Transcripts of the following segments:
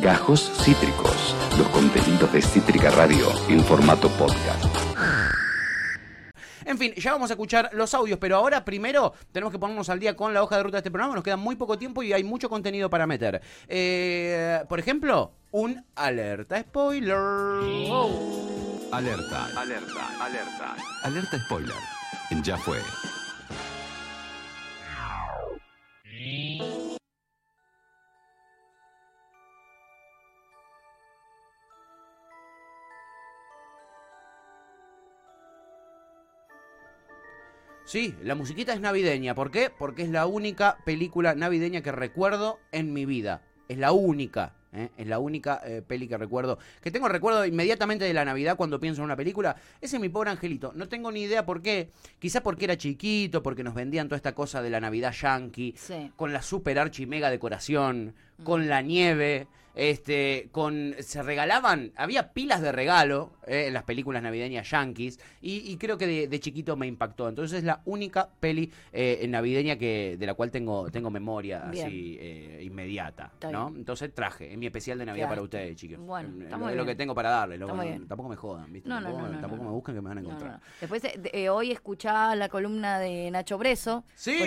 Gajos Cítricos, los contenidos de Cítrica Radio en formato podcast. En fin, ya vamos a escuchar los audios, pero ahora primero tenemos que ponernos al día con la hoja de ruta de este programa. Nos queda muy poco tiempo y hay mucho contenido para meter. Eh, por ejemplo, un alerta spoiler. Alerta, alerta, alerta. Alerta spoiler. Ya fue. Sí, la musiquita es navideña. ¿Por qué? Porque es la única película navideña que recuerdo en mi vida. Es la única. ¿eh? Es la única eh, peli que recuerdo. Que tengo recuerdo inmediatamente de la Navidad cuando pienso en una película. Ese es mi pobre angelito. No tengo ni idea por qué. Quizás porque era chiquito, porque nos vendían toda esta cosa de la Navidad yankee. Sí. Con la super archi mega decoración. Con la nieve. Este, con. Se regalaban. Había pilas de regalo eh, en las películas navideñas yankees. Y, y creo que de, de chiquito me impactó. Entonces es la única peli eh, navideña que, de la cual tengo, tengo memoria Bien. así eh, inmediata. ¿no? Entonces traje. Es mi especial de Navidad para ustedes, chicos. Bueno, Eh, lo- es lo que tengo para darles. lo- tampoco me jodan, ¿viste? No, no, tampoco tampoco me busquen que me van a encontrar. Después, eh, hoy escuchá la columna de Nacho Breso, Sí.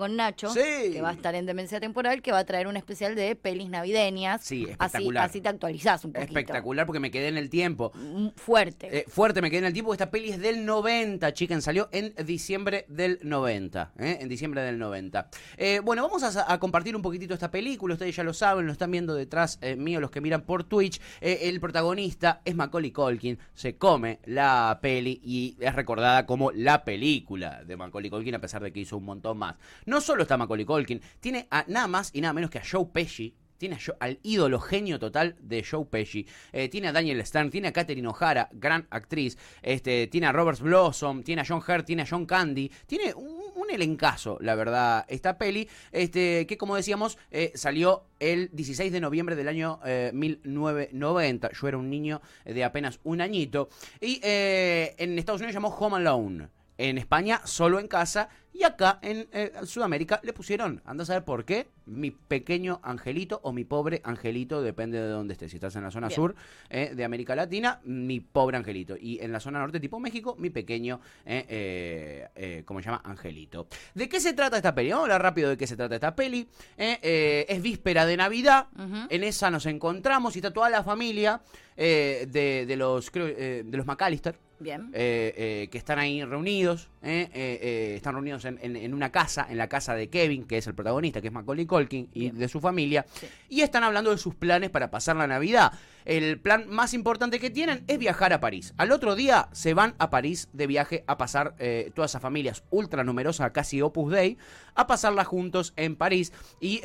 Con Nacho, Sí. que va a estar en Demencia Temporal, que va a traer un especial de pelis navideñas. Sí, así, espectacular. así te actualizás un poquito. Espectacular porque me quedé en el tiempo. Mm, Fuerte. Eh, fuerte, me quedé en el tiempo. Esta peli es del 90, chicken. Salió en diciembre del 90. ¿eh? En diciembre del 90. Eh, bueno, vamos a, compartir un poquitito esta película. Ustedes ya lo saben, lo están viendo detrás eh, mío, los que miran por Twitch. El protagonista es Macaulay Culkin. Se come la peli y es recordada como la película de Macaulay Culkin, a pesar de que hizo un montón más. No solo está Macaulay Culkin, tiene a nada más y nada menos que a Joe Pesci. Tiene al ídolo genio total de Joe Pesci. Eh, tiene a Daniel Stern, tiene a Katherine O'Hara, gran actriz. Este, tiene a Robert Blossom, tiene a John Hurt, tiene a John Candy. Tiene un, un elencazo, la verdad, esta peli. Este, que como decíamos, eh, salió el 16 de noviembre del año eh, 1990. Yo era un niño de apenas un añito. Y eh, en Estados Unidos llamó Home Alone. En España, solo en casa. Y acá, en eh, Sudamérica, le pusieron, anda a saber por qué, mi pequeño angelito o mi pobre angelito, depende de dónde estés. Si estás en la zona Bien. sur eh, de América Latina, mi pobre angelito. Y en la zona norte, tipo México, mi pequeño, eh, eh, ¿cómo se llama? Angelito. ¿De qué se trata esta peli? Vamos a hablar rápido de qué se trata esta peli. Es víspera de Navidad. En esa nos encontramos y está toda la familia de, de los, creo, de los McAllister Bien. eh, eh, que están ahí reunidos, eh, están reunidos en, en- en una casa, en la casa de Kevin, que es el protagonista, que es Macaulay Culkin, y Bien. de su familia, Sí. y están hablando de sus planes para pasar la Navidad. El plan más importante que tienen es viajar a París. Al otro día se van a París de viaje a pasar todas esas familias ultra numerosas, casi Opus Dei, a pasarla juntos en París. Y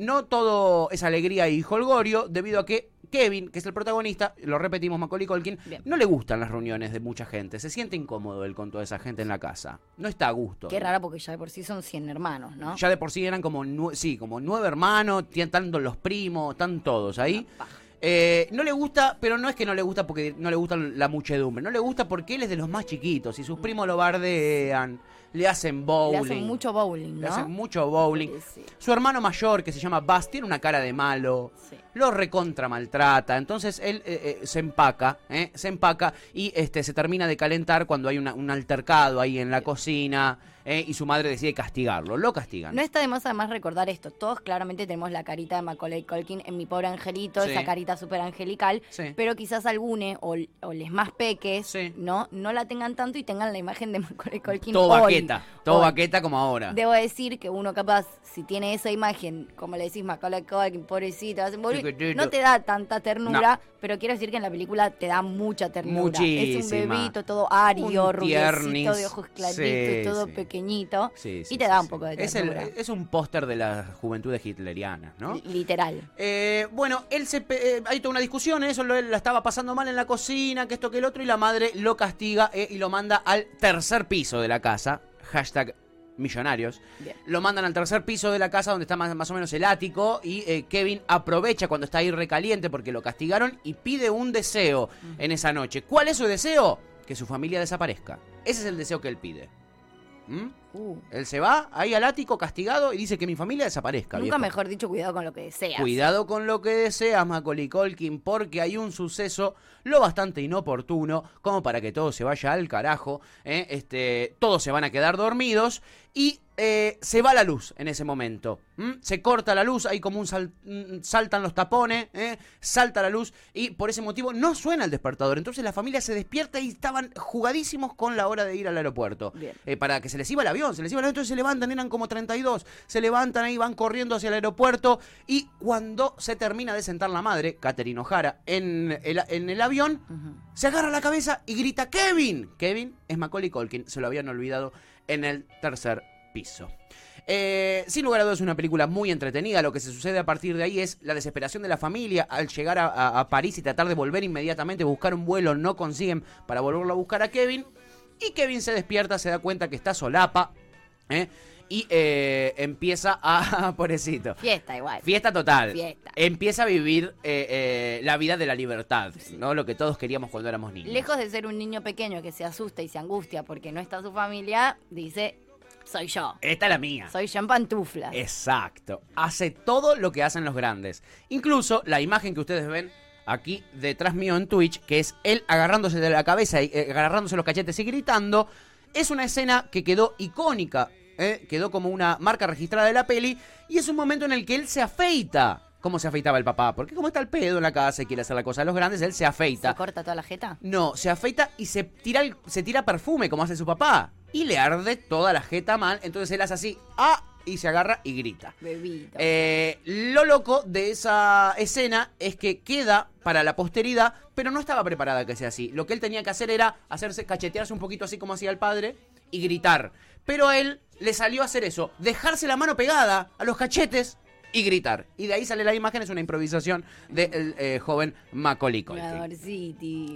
no todo es alegría y holgorio, debido a que Kevin, que es el protagonista, lo repetimos, Macaulay Culkin, Bien. no le gustan las reuniones de mucha gente. Se siente incómodo él con toda esa gente en la casa. No está a gusto. Qué rara porque ya de por sí son 100 hermanos, ¿no? Ya de por sí eran como, sí, como nueve hermanos, tanto los primos, están todos ahí. Eh, no le gusta, pero no es que no le gusta porque no le gusta la muchedumbre. No le gusta porque él es de los más chiquitos y sus primos lo bardean, le hacen bowling. Le hacen mucho bowling, Le ¿no? hacen mucho bowling. Sí, Su hermano mayor, que se llama Buzz, tiene una cara de malo. sí. Lo recontra maltrata. Entonces él eh, eh, se empaca, ¿eh? se empaca y este se termina de calentar cuando hay una- un altercado ahí en la cocina ¿eh? y su madre decide castigarlo. Lo castigan. No está de más además recordar esto. Todos claramente tenemos la carita de Macaulay Culkin en mi pobre angelito, Sí. esa carita súper angelical. Sí. Pero quizás algune o, o les más peques Sí. no no la tengan tanto y tengan la imagen de Macaulay Culkin todo hoy. baqueta, todo Hoy. baqueta como ahora. Debo decir que uno capaz, si tiene esa imagen, como le decís Macaulay Culkin, pobrecito, hacen No te da tanta ternura, pero quiero decir que en la película te da mucha ternura. Es un Muchísima. bebito todo ario, rubiecito, de ojos claritos, Sí, todo sí. pequeñito. Sí, y te da un poco de es, el- ternura. es un póster de la juventud hitleriana, ¿no? Li- Literal. Eh, bueno, él se eh, hay toda una discusión, eso lo, él la estaba pasando mal en la cocina, que esto que el otro, y la madre lo castiga eh, y lo manda al tercer piso de la casa. Hashtag millonarios. Bien. Lo mandan al tercer piso de la casa donde está más, más o menos el ático y eh, Kevin aprovecha cuando está ahí recaliente porque lo castigaron y pide un deseo en esa noche. ¿Cuál es su deseo? Que su familia desaparezca. Ese es el deseo que él pide. ¿Mm? Uh, Él se va ahí al ático castigado y dice que mi familia desaparezca. nunca viejo. mejor dicho, cuidado con lo que deseas. Cuidado con lo que deseas, Macaulay Culkin, porque hay un suceso lo bastante inoportuno como para que todo se vaya al carajo. ¿eh? Este, todos se van a quedar dormidos y eh, se va la luz en ese momento. Se corta la luz, hay como un sal- mm, saltan los tapones, ¿eh? salta la luz y por ese motivo no suena el despertador. Entonces la familia se despierta y estaban jugadísimos con la hora de ir al aeropuerto. Para que se les iba el avión, se les iba el avión, entonces se levantan, eran como 32, se levantan ahí, van corriendo hacia el aeropuerto y cuando se termina de sentar la madre, Catherine O'Hara, en el, en el avión, se agarra la cabeza y grita ¡Kevin! Kevin es Macaulay Culkin, se lo habían olvidado en el tercer piso. Eh, sin lugar a dudas es una película muy entretenida. Lo que se sucede a partir de ahí es la desesperación de la familia al llegar a, a- a París y tratar de volver inmediatamente, buscar un vuelo, no consiguen para volverlo a buscar a Kevin. Y Kevin se despierta, se da cuenta que está solapa. ¿eh? Y eh, empieza a... Pobrecito. Fiesta igual. Fiesta total. Fiesta. Empieza a vivir eh, la vida de la libertad, ¿no? Lo que todos queríamos cuando éramos niños. Lejos de ser un niño pequeño que se asusta y se angustia porque no está su familia, dice, soy yo. Esta es la mía. Soy yo en pantuflas. Exacto. Hace todo lo que hacen los grandes. Incluso la imagen que ustedes ven aquí detrás mío en Twitch, que es él agarrándose de la cabeza y eh, agarrándose los cachetes y gritando, es una escena que quedó icónica, ¿eh? quedó como una marca registrada de la peli y es un momento en el que él se afeita. ¿Cómo se afeitaba el papá? Porque como está el pedo en la casa y quiere hacer la cosa de los grandes, él se afeita. ¿Se corta toda la jeta? No, se afeita y se tira, el- se tira perfume como hace su papá. Y le arde toda la jeta mal. Entonces él hace así, ah, y se agarra y grita. Bebito. Eh, lo loco de esa escena es que queda para la posteridad, pero no estaba preparada que sea así. Lo que él tenía que hacer era hacerse cachetearse un poquito así como hacía el padre y gritar. Pero a él le salió a hacer eso, dejarse la mano pegada a los cachetes y gritar. Y de ahí sale la imagen, es una improvisación del eh, joven Macaulay Culkin.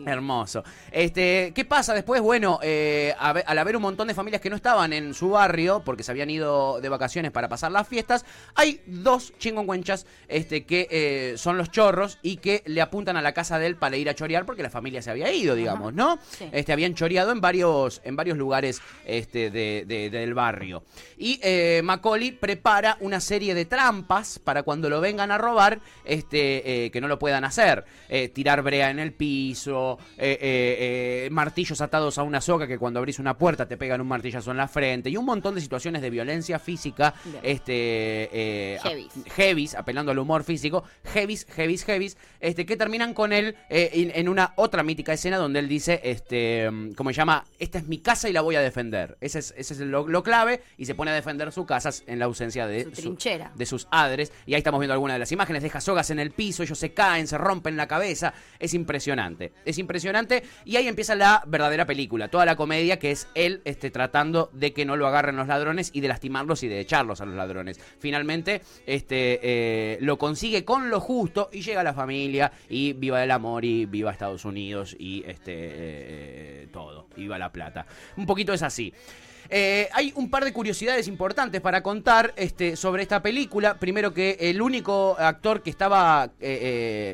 Hermoso. Este, ¿qué pasa después? Bueno, eh, a al haber un montón de familias que no estaban en su barrio porque se habían ido de vacaciones para pasar las fiestas, hay dos chingüengüenchas este, que eh, son los chorros y que le apuntan a la casa de él para ir a chorear porque la familia se había ido, digamos, ¿no? Sí. Este, habían choreado en varios, en varios lugares este, de- de- del barrio. Y eh, Macaulay prepara una serie de trampas para cuando lo vengan a robar, este, eh, que no lo puedan hacer. Eh, tirar brea en el piso, eh, martillos atados a una soga que cuando abrís una puerta te pegan un martillazo en la frente y un montón de situaciones de violencia física, Bien. este, Heavies. a- heavies, apelando al humor físico, heavies, heavies, heavies, este, que terminan con él en, en una otra mítica escena donde él dice, este, mm, como se llama, esta es mi casa y la voy a defender. Ese es, ese es lo, lo clave y se pone a defender su casa en la ausencia de, Su trinchera. de sus adres. Y ahí estamos viendo algunas de las imágenes, deja sogas en el piso, ellos se caen, se rompen la cabeza. Es impresionante, es impresionante. Y ahí empieza la verdadera película, toda la comedia que es él este, tratando de que no lo agarren los ladrones y de lastimarlos y de echarlos a los ladrones. Finalmente este, eh, lo consigue con lo justo y llega a la familia y viva el amor y viva Estados Unidos y este eh, todo, y viva la plata. Un poquito es así. Eh, hay un par de curiosidades importantes para contar este, sobre esta película. Primero que el único actor que estaba, eh,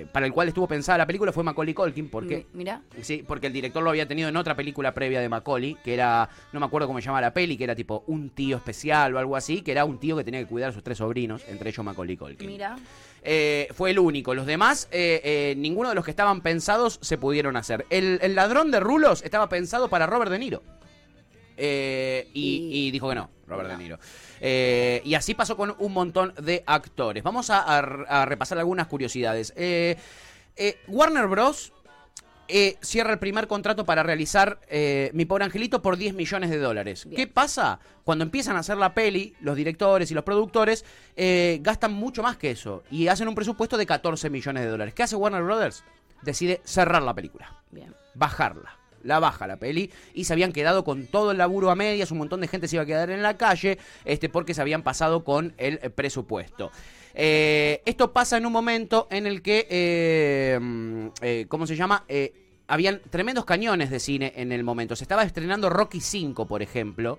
eh, para el cual estuvo pensada la película fue Macaulay Culkin, porque... Mi- Mira. Sí, porque el director lo había tenido en otra película previa de Macaulay, que era, no me acuerdo cómo se llama la peli, que era tipo un tío especial o algo así, que era un tío que tenía que cuidar a sus tres sobrinos, entre ellos Macaulay Culkin. Mira. Eh, fue el único. Los demás, eh, eh, ninguno de los que estaban pensados se pudieron hacer. El, el ladrón de rulos estaba pensado para Robert De Niro. Eh, y, dijo que no, Robert. De Niro. Eh, y así pasó con un montón de actores. Vamos a, a- a repasar algunas curiosidades. Eh, Warner Bros. cierra el primer contrato para realizar Mi Pobre Angelito por 10 millones de dólares. Bien. ¿Qué pasa? Cuando empiezan a hacer la peli, los directores y los productores gastan mucho más que eso y hacen un presupuesto de 14 millones de dólares. ¿Qué hace Warner Brothers? Decide cerrar la película Bien. bajarla. La baja la peli y se habían quedado con todo el laburo a medias, un montón de gente se iba a quedar en la calle este, porque se habían pasado con el eh, presupuesto. Eh, esto pasa en un momento en el que, eh, mm, eh, ¿cómo se llama? Habían tremendos cañones de cine en el momento. Se estaba estrenando Rocky 5, por ejemplo,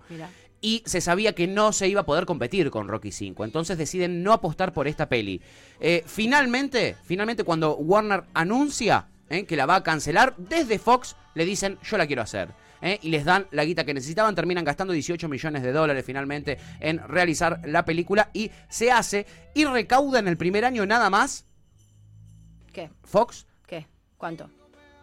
y se sabía que no se iba a poder competir con Rocky 5. Entonces deciden no apostar por esta peli. Eh, finalmente, finalmente cuando Warner anuncia eh, que la va a cancelar, desde Fox le dicen yo la quiero hacer. ¿eh? y les dan la guita que necesitaban. Terminan gastando 18 millones de dólares finalmente en realizar la película y se hace y recauda en el primer año nada más ¿Qué? Fox ¿Qué? ¿Cuánto?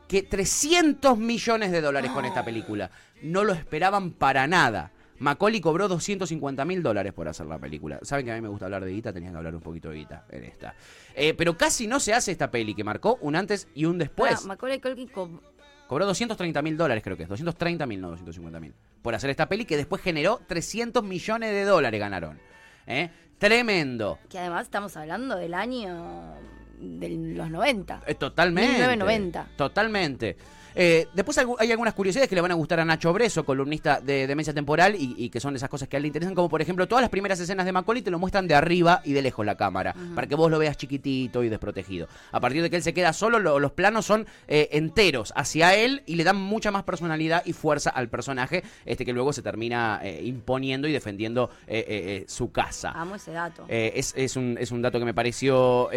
que 300 millones de dólares con esta película. No lo esperaban para nada. Macaulay cobró 250 mil dólares por hacer la película. Saben que a mí me gusta hablar de guita, tenía que hablar un poquito de guita en esta. Eh, pero casi no se hace esta peli, que marcó un antes y un después. Ah, Macaulay Culkin co- Cobró 230 mil dólares, creo que es. 230 mil, no 250 mil. Por hacer esta peli que después generó 300 millones de dólares ganaron. ¿Eh? Tremendo. que además estamos hablando del año de los 90. Eh, totalmente. 1990. Totalmente. Eh, después hay algunas curiosidades que le van a gustar a Nacho Breso, columnista de Demencia Temporal, y, y que son esas cosas que a él le interesan, como por ejemplo todas las primeras escenas de Macaulay te lo muestran de arriba y de lejos la cámara, para que vos lo veas chiquitito y desprotegido. A partir de que él se queda solo, lo- los planos son eh, enteros hacia él y le dan mucha más personalidad y fuerza al personaje, este que luego se termina eh, imponiendo y defendiendo su casa. Amo ese dato. Es, es un, es un dato que me pareció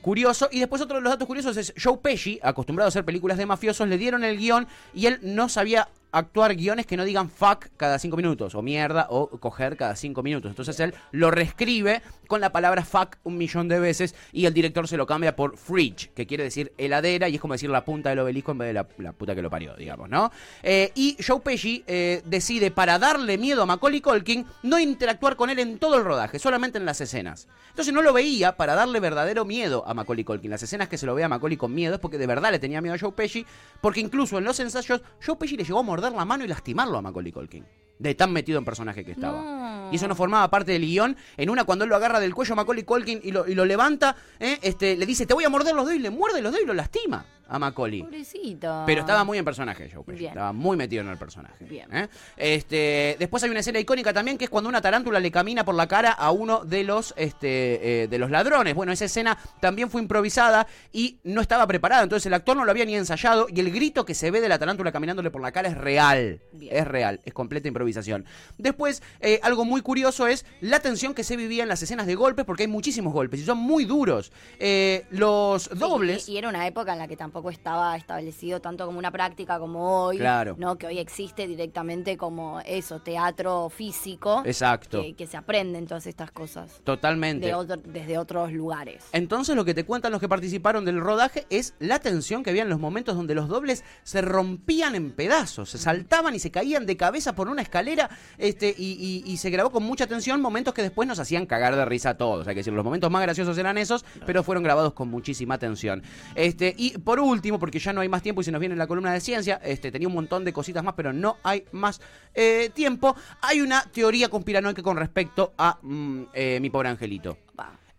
curioso. Y después otro de los datos curiosos es Joe Pesci, acostumbrado a hacer películas de mafiosos, le dieron el guion y él no sabía actuar guiones que no digan fuck cada cinco minutos, o mierda, o coger cada cinco minutos. Entonces él lo reescribe con la palabra fuck un millón de veces y el director se lo cambia por fridge, que quiere decir heladera y es como decir la punta del obelisco en vez de la, la puta que lo parió, digamos, ¿no? Eh, y Joe Pesci eh, decide, para darle miedo a Macaulay Culkin, no interactuar con él en todo el rodaje, solamente en las escenas. Entonces no lo veía para darle verdadero miedo a Macaulay Culkin. Las escenas que se lo ve a Macaulay con miedo es porque de verdad le tenía miedo a Joe Pesci, porque incluso en los ensayos Joe Pesci le llegó a morder la mano y lastimarlo a Macaulay Culkin. De tan metido en personaje que estaba. No. Y eso no formaba parte del guion. En una, cuando él lo agarra del cuello a Macaulay Culkin y lo, y lo levanta, ¿eh? este, le dice, te voy a morder los dedos, y le muerde los dedos y lo lastima a Macaulay. Pobrecito. Pero estaba muy en personaje, Joe Pesci. Bien. Estaba muy metido en el personaje. Bien. ¿eh? Este, después hay una escena icónica también que es cuando una tarántula le camina por la cara a uno de los, este, eh, de los ladrones. Bueno, esa escena también fue improvisada y no estaba preparada. Entonces el actor no lo había ni ensayado y el grito que se ve de la tarántula caminándole por la cara es real. Bien. Es real, es completa improvisación. Después, eh, algo muy curioso es la tensión que se vivía en las escenas de golpes, porque hay muchísimos golpes y son muy duros. Eh, los Sí, dobles. Y, y era una época en la que tampoco estaba establecido tanto como una práctica como hoy. Claro. ¿no? Que hoy existe directamente como eso, teatro físico. Exacto. Que, que se aprenden todas estas cosas. Totalmente. de otro- desde otros lugares. Entonces lo que te cuentan los que participaron del rodaje es la tensión que había en los momentos donde los dobles se rompían en pedazos, se saltaban y se caían de cabeza por una escalera este, y, y- y se grabó con mucha tensión momentos que después nos hacían cagar de risa a todos. Hay que decir, los momentos más graciosos eran esos, pero fueron grabados con muchísima tensión. Este, y por último, porque ya no hay más tiempo y se nos viene la columna de ciencia, este, tenía un montón de cositas más, pero no hay más eh, tiempo, hay una teoría conspiranoica con respecto a mm, eh, mi pobre angelito.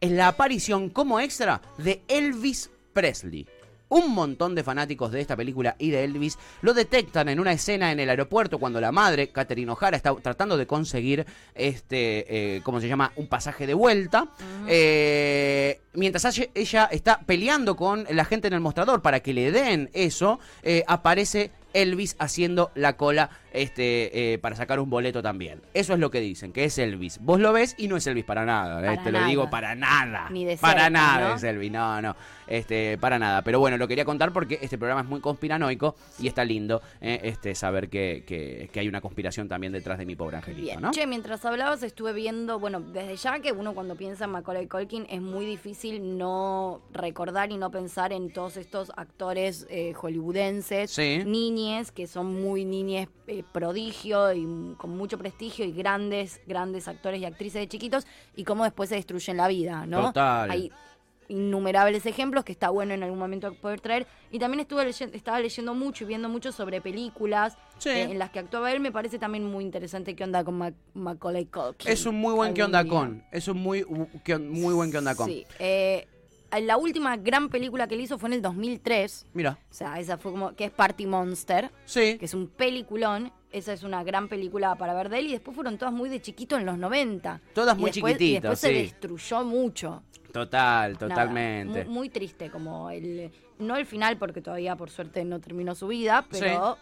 Es la aparición como extra de Elvis Presley. Un montón de fanáticos de esta película y de Elvis lo detectan en una escena en el aeropuerto cuando la madre, Catherine O'Hara, está tratando de conseguir este, eh, ¿cómo se llama? Un pasaje de vuelta. Eh, mientras ella está peleando con la gente en el mostrador para que le den eso, eh, aparece Elvis haciendo la cola este, eh, para sacar un boleto también. Eso es lo que dicen, que es Elvis. Vos lo ves y no es Elvis para nada, eh, te lo digo para nada. Ni de para cerca, nada ¿no? es Elvis, no, no, este, para nada. Pero bueno, lo quería contar porque este programa es muy conspiranoico y está lindo eh, este, saber que, que- que hay una conspiración también detrás de mi pobre angelito, Bien. ¿no? Che, mientras hablabas estuve viendo, bueno, desde ya que uno cuando piensa en Macaulay Culkin es muy difícil no recordar y no pensar en todos estos actores hollywoodenses, Sí. Niñes, que son muy niñes eh, prodigio y con mucho prestigio y grandes, grandes actores y actrices de chiquitos y cómo después se destruyen la vida, ¿no? Total. Hay innumerables ejemplos que está bueno en algún momento poder traer. Y también estuve leyendo, estaba leyendo mucho y viendo mucho sobre películas Sí. eh, en las que actuaba él. Me parece también muy interesante qué onda con Mac- Macaulay Culkin. Es un muy buen que Algún onda con. Es un muy, muy buen que onda con. Sí. eh, la última gran película que él hizo fue en el 2003. Mira, O sea, esa fue como, que es Party Monster, sí. que es un peliculón. Esa es una gran película para ver de él. Y después fueron todas muy de chiquito en los 90. Todas Y muy después- Y chiquititas, después se destruyó mucho. Total, totalmente. mu- muy, triste, como el. No el final, porque todavía por suerte no terminó su vida, pero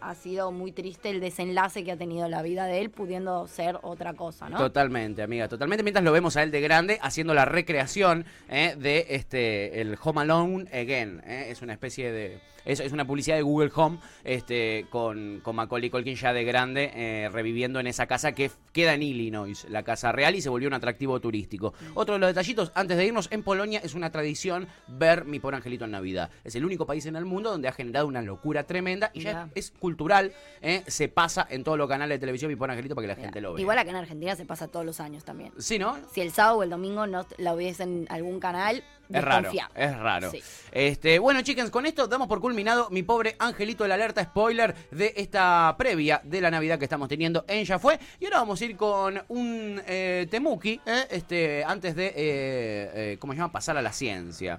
ha sido muy triste el desenlace que ha tenido la vida de él, pudiendo ser otra cosa, ¿no? Totalmente, amiga, totalmente. Mientras lo vemos a él de grande haciendo la recreación eh, de este el Home Alone Again. eh. Es una especie de. Es, es una publicidad de Google Home este, con, con Macaulay Culkin ya de grande, eh, reviviendo en esa casa que queda en Illinois, la casa real, y se volvió un atractivo turístico. Otro de los detallitos, antes de irnos, en Polonia es una tradición ver Mi Pobre Angelito en Navidad. Es el único país en el mundo donde ha generado una locura tremenda y ya es cultural, eh, se pasa en todos los canales de televisión Mi Pobre Angelito para que la gente lo vea. Igual acá en Argentina se pasa todos los años también. Sí, ¿no? Si el sábado o el domingo no la ves en algún canal, Es raro, es raro. Sí. Este, bueno, chicos, con esto damos por culminado mi pobre angelito de la alerta spoiler de esta previa de la Navidad que estamos teniendo en Ya Fue. Y ahora vamos a ir con un eh, temuki, eh, este, antes de, eh, eh, ¿cómo se llama? Pasar a la ciencia.